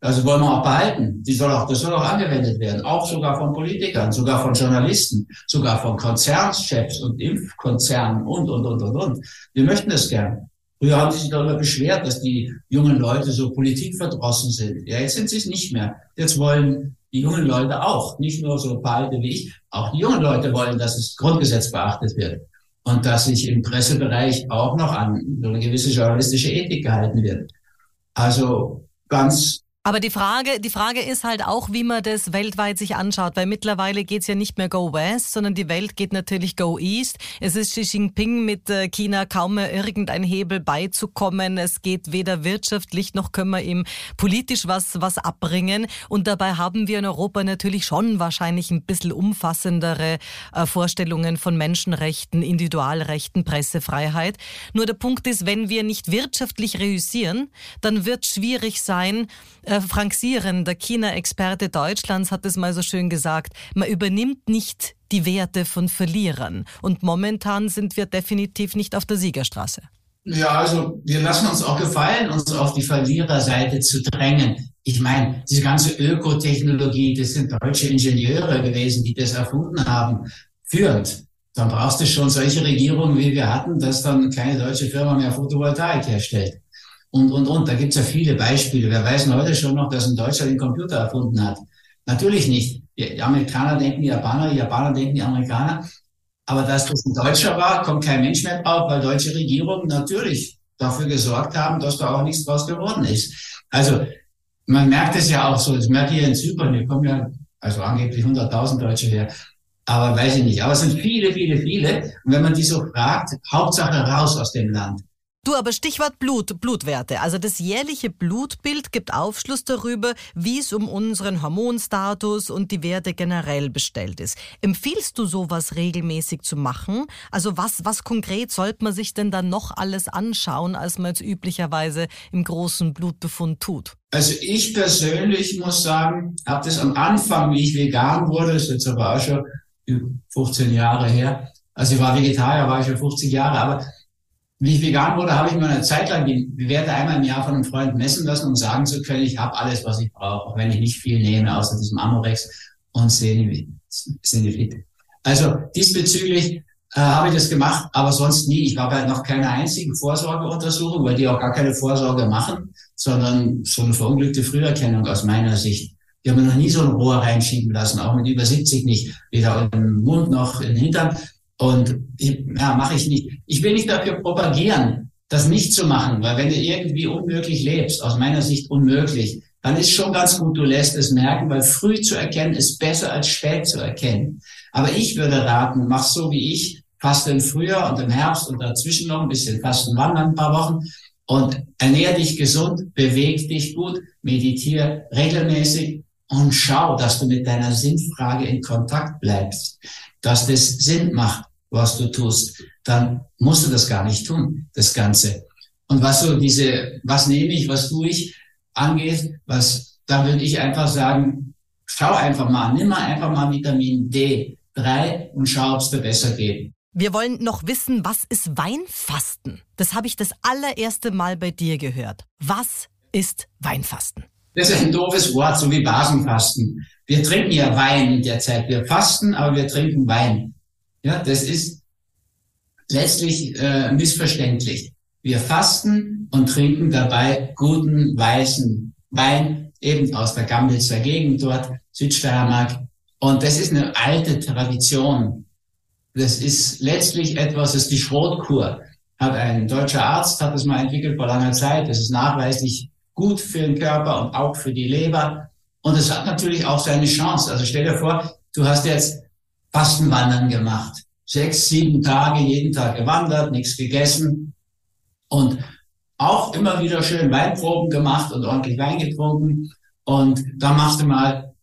Also wollen wir auch behalten. Die soll auch, das soll auch angewendet werden. Auch sogar von Politikern, sogar von Journalisten, sogar von Konzernchefs und Impfkonzernen und, und, und, und, und. Wir möchten das gern. Früher haben sie sich darüber beschwert, dass die jungen Leute so politikverdrossen sind. Ja, jetzt sind sie es nicht mehr. Jetzt wollen die jungen Leute auch, nicht nur so behalte wie ich, auch die jungen Leute wollen, dass das Grundgesetz beachtet wird und dass sich im Pressebereich auch noch an eine gewisse journalistische Ethik gehalten wird. Also ganz aber die Frage, die Frage ist halt auch, wie man das weltweit sich anschaut, weil mittlerweile geht es ja nicht mehr Go West, sondern die Welt geht natürlich Go East. Es ist Xi Jinping mit äh, China kaum mehr irgendein Hebel beizukommen. Es geht weder wirtschaftlich noch können wir ihm politisch was, was abbringen. Und dabei haben wir in Europa natürlich schon wahrscheinlich ein bisschen umfassendere äh, Vorstellungen von Menschenrechten, Individualrechten, Pressefreiheit. Nur der Punkt ist, wenn wir nicht wirtschaftlich reüssieren, dann wird schwierig sein, äh, Frank Sieren, der China-Experte Deutschlands, hat es mal so schön gesagt, man übernimmt nicht die Werte von Verlierern. Und momentan sind wir definitiv nicht auf der Siegerstraße. Ja, also wir lassen uns auch gefallen, uns auf die Verliererseite zu drängen. Ich meine, diese ganze Ökotechnologie, das sind deutsche Ingenieure gewesen, die das erfunden haben, führend. Dann brauchst du schon solche Regierungen, wie wir hatten, dass dann keine deutsche Firma mehr Photovoltaik herstellt und, und, und. Da gibt's ja viele Beispiele. Wer weiß denn heute schon noch, dass ein Deutscher den Computer erfunden hat? Natürlich nicht. Die Amerikaner denken die Japaner, die Japaner denken die Amerikaner. Aber dass das ein Deutscher war, kommt kein Mensch mehr drauf, weil deutsche Regierungen natürlich dafür gesorgt haben, dass da auch nichts draus geworden ist. Also man merkt es ja auch so, das merkt ihr in Zypern, hier kommen ja also angeblich 100.000 Deutsche her. Aber weiß ich nicht. Aber es sind viele, viele, viele. Und wenn man die so fragt, Hauptsache raus aus dem Land. Du, aber Stichwort Blut, Blutwerte. Also das jährliche Blutbild gibt Aufschluss darüber, wie es um unseren Hormonstatus und die Werte generell bestellt ist. Empfiehlst du sowas regelmäßig zu machen? Also was, was konkret sollte man sich denn dann noch alles anschauen, als man jetzt üblicherweise im großen Blutbefund tut? Also ich persönlich muss sagen, habe das am Anfang, wie ich vegan wurde, ist jetzt aber auch schon 15 Jahre her, also ich war Vegetarier, war ich schon 50 Jahre, aber wie ich vegan wurde, habe ich mir eine Zeit lang die Werte einmal im Jahr von einem Freund messen lassen, um sagen zu können, ich habe alles, was ich brauche, auch wenn ich nicht viel nehme, außer diesem Amorex und Senefit. Also diesbezüglich äh, habe ich das gemacht, aber sonst nie. Ich war bei noch keiner einzigen Vorsorgeuntersuchung, weil die auch gar keine Vorsorge machen, sondern so eine verunglückte Früherkennung aus meiner Sicht. Die haben mir noch nie so ein Rohr reinschieben lassen, auch mit über 70 nicht, weder im Mund noch den Hintern. Und ja, mache ich nicht. Ich will nicht dafür propagieren, das nicht zu machen, weil wenn du irgendwie unmöglich lebst, aus meiner Sicht unmöglich, dann ist schon ganz gut, du lässt es merken, weil früh zu erkennen ist besser als spät zu erkennen. Aber ich würde raten, mach so wie ich, faste im Frühjahr und im Herbst und dazwischen noch ein bisschen Fasten wandern ein paar Wochen und ernähr dich gesund, beweg dich gut, meditiere regelmäßig und schau, dass du mit deiner Sinnfrage in Kontakt bleibst, dass das Sinn macht, was du tust, dann musst du das gar nicht tun, das Ganze. Und was so diese, was nehme ich, was tue ich, angeht, was, da würde ich einfach sagen, schau einfach mal, nimm mal einfach mal Vitamin D3 und schau, ob es dir besser geht. Wir wollen noch wissen, was ist Weinfasten? Das habe ich das allererste Mal bei dir gehört. Was ist Weinfasten? Das ist ein doofes Wort, so wie Basenfasten. Wir trinken ja Wein in der Zeit. Wir fasten, aber wir trinken Wein. Ja, das ist letztlich äh, missverständlich. Wir fasten und trinken dabei guten weißen Wein, eben aus der Gammelzer Gegend dort, Südsteiermark. Und das ist eine alte Tradition. Das ist letztlich etwas, das ist die Schrotkur. Hat ein deutscher Arzt, hat das mal entwickelt vor langer Zeit. Das ist nachweislich gut für den Körper und auch für die Leber. Und es hat natürlich auch seine Chance. Also stell dir vor, du hast jetzt Fastenwandern gemacht. sechs, sieben Tage, jeden Tag gewandert, nichts gegessen und auch immer wieder schön Weinproben gemacht und ordentlich Wein getrunken. Und dann machst du mal,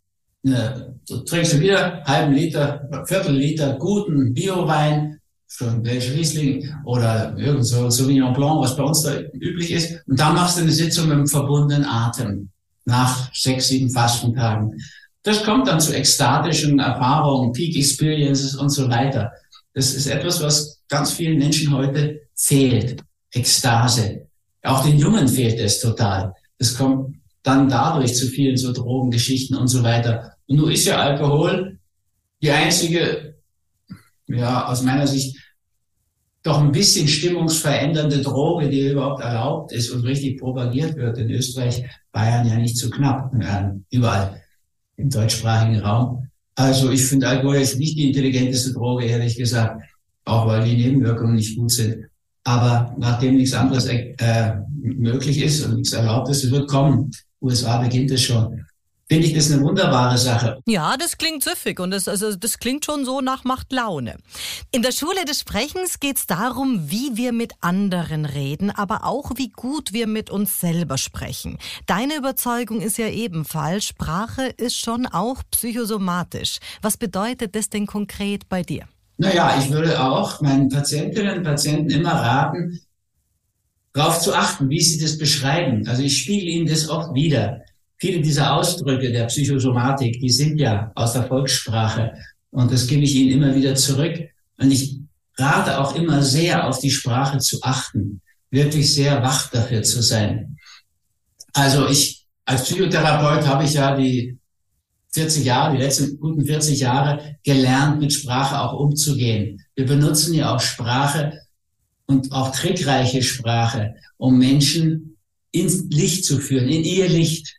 eine, du trinkst du wieder halben Liter, Viertel Liter guten Bio-Wein, schon welche Riesling oder irgend so Sauvignon Blanc, was bei uns da üblich ist. Und dann machst du eine Sitzung mit dem verbundenen Atem nach sechs, sieben Fastentagen. Das kommt dann zu ekstatischen Erfahrungen, Peak Experiences und so weiter. Das ist etwas, was ganz vielen Menschen heute fehlt. Ekstase. Auch den Jungen fehlt es total. Das kommt dann dadurch zu vielen so Drogengeschichten und so weiter. Und nun ist ja Alkohol die einzige, ja, aus meiner Sicht doch ein bisschen stimmungsverändernde Droge, die überhaupt erlaubt ist und richtig propagiert wird. In Österreich, Bayern ja nicht zu knapp, äh, überall im deutschsprachigen Raum. Also ich finde Alkohol ist nicht die intelligenteste Droge, ehrlich gesagt, auch weil die Nebenwirkungen nicht gut sind. Aber nachdem nichts anderes äh, möglich ist und nichts erlaubt ist, es wird kommen. USA beginnt es schon finde ich das eine wunderbare Sache. Ja, das klingt süffig und das, also, das klingt schon so nach Macht Laune. In der Schule des Sprechens geht es darum, wie wir mit anderen reden, aber auch wie gut wir mit uns selber sprechen. Deine Überzeugung ist ja ebenfalls, Sprache ist schon auch psychosomatisch. Was bedeutet das denn konkret bei dir? Naja, ich würde auch meinen Patientinnen und Patienten immer raten, darauf zu achten, wie sie das beschreiben. Also ich spiele ihnen das oft wieder viele dieser Ausdrücke der Psychosomatik, die sind ja aus der Volkssprache. Und das gebe ich Ihnen immer wieder zurück. Und ich rate auch immer sehr auf die Sprache zu achten, wirklich sehr wach dafür zu sein. Also ich, als Psychotherapeut habe ich ja die 40 Jahre, die letzten guten 40 Jahre gelernt, mit Sprache auch umzugehen. Wir benutzen ja auch Sprache und auch trickreiche Sprache, um Menschen ins Licht zu führen, in ihr Licht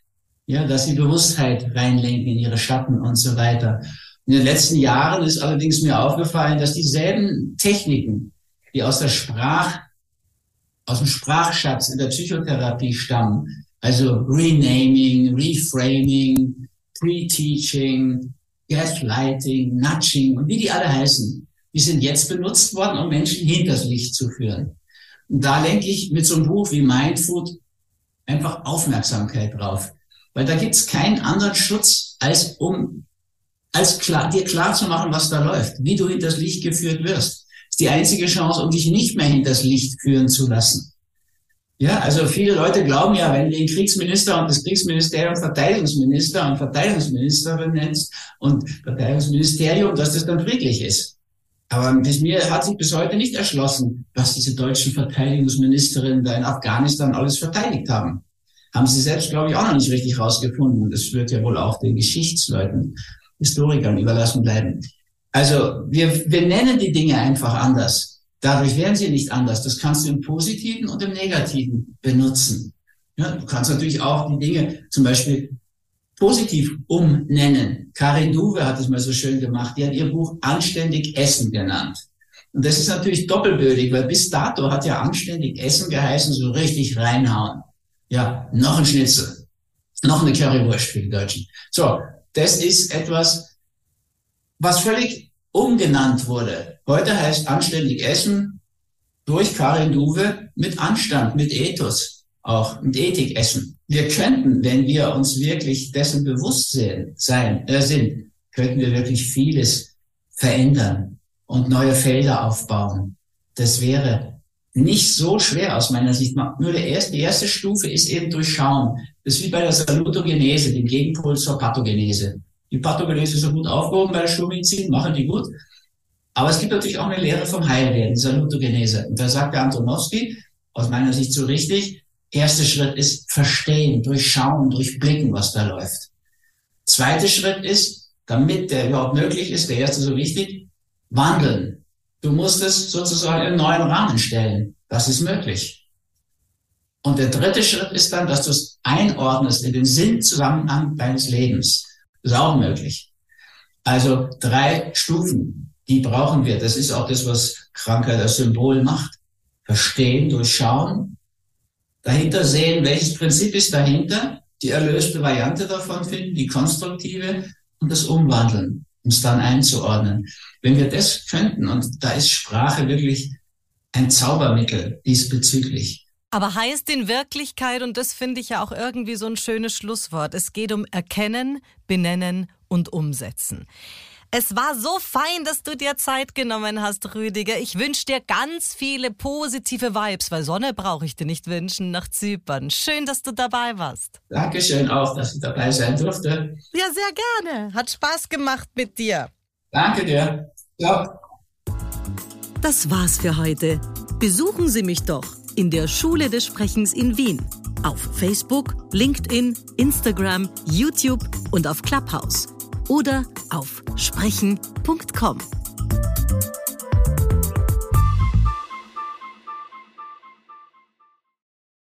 ja, dass sie Bewusstheit reinlenken in ihre Schatten und so weiter. In den letzten Jahren ist allerdings mir aufgefallen, dass dieselben Techniken, die aus der Sprach, aus dem Sprachschatz in der Psychotherapie stammen, also Renaming, Reframing, Pre-Teaching, Gaslighting, Nudging und wie die alle heißen, die sind jetzt benutzt worden, um Menschen hinters Licht zu führen. Und da lenke ich mit so einem Buch wie Mindfood einfach Aufmerksamkeit drauf. Weil da gibt's keinen anderen Schutz, als um als klar, dir klar zu machen, was da läuft, wie du hinters Licht geführt wirst. Das ist die einzige Chance, um dich nicht mehr hinters Licht führen zu lassen. Ja, also viele Leute glauben ja, wenn du den Kriegsminister und das Kriegsministerium Verteidigungsminister und Verteidigungsministerin nennst und Verteidigungsministerium, dass das dann friedlich ist. Aber bis mir hat sich bis heute nicht erschlossen, was diese deutschen Verteidigungsministerinnen da in Afghanistan alles verteidigt haben haben sie selbst, glaube ich, auch noch nicht richtig rausgefunden. Das wird ja wohl auch den Geschichtsleuten, Historikern überlassen bleiben. Also wir, wir nennen die Dinge einfach anders. Dadurch werden sie nicht anders. Das kannst du im Positiven und im Negativen benutzen. Ja, du kannst natürlich auch die Dinge zum Beispiel positiv umnennen. Karin Duwe hat es mal so schön gemacht. Die hat ihr Buch Anständig Essen genannt. Und das ist natürlich doppelbödig, weil bis dato hat ja anständig Essen geheißen, so richtig reinhauen. Ja, noch ein Schnitzel. Noch eine Currywurst für die Deutschen. So, das ist etwas, was völlig umgenannt wurde. Heute heißt anständig essen durch Karin Duwe mit Anstand, mit Ethos auch, mit Ethik essen. Wir könnten, wenn wir uns wirklich dessen bewusst sehen, sein, äh, sind, könnten wir wirklich vieles verändern und neue Felder aufbauen. Das wäre nicht so schwer aus meiner Sicht. Nur der erste, die erste Stufe ist eben durchschauen. Das ist wie bei der Salutogenese, dem Gegenpol zur Pathogenese. Die Pathogenese ist so gut aufgehoben bei der Schulmedizin, machen die gut. Aber es gibt natürlich auch eine Lehre vom Heilwerden, die Salutogenese. Und da sagt der Antonowski, aus meiner Sicht so richtig, erster Schritt ist verstehen, durchschauen, durchblicken, was da läuft. Zweiter Schritt ist, damit der überhaupt möglich ist, der erste so wichtig, wandeln. Du musst es sozusagen in einen neuen Rahmen stellen. Das ist möglich. Und der dritte Schritt ist dann, dass du es einordnest in den Sinnzusammenhang deines Lebens. Das ist auch möglich. Also drei Stufen, die brauchen wir. Das ist auch das, was Krankheit als Symbol macht. Verstehen, durchschauen, dahinter sehen, welches Prinzip ist dahinter, die erlöste Variante davon finden, die konstruktive und das Umwandeln uns dann einzuordnen. Wenn wir das könnten, und da ist Sprache wirklich ein Zaubermittel diesbezüglich. Aber heißt in Wirklichkeit, und das finde ich ja auch irgendwie so ein schönes Schlusswort, es geht um Erkennen, Benennen und Umsetzen. Es war so fein, dass du dir Zeit genommen hast, Rüdiger. Ich wünsche dir ganz viele positive Vibes, weil Sonne brauche ich dir nicht wünschen nach Zypern. Schön, dass du dabei warst. Dankeschön auch, dass ich dabei sein durfte. Ja, sehr gerne. Hat Spaß gemacht mit dir. Danke dir. Ciao. Das war's für heute. Besuchen Sie mich doch in der Schule des Sprechens in Wien. Auf Facebook, LinkedIn, Instagram, YouTube und auf Clubhouse oder auf sprechen.com.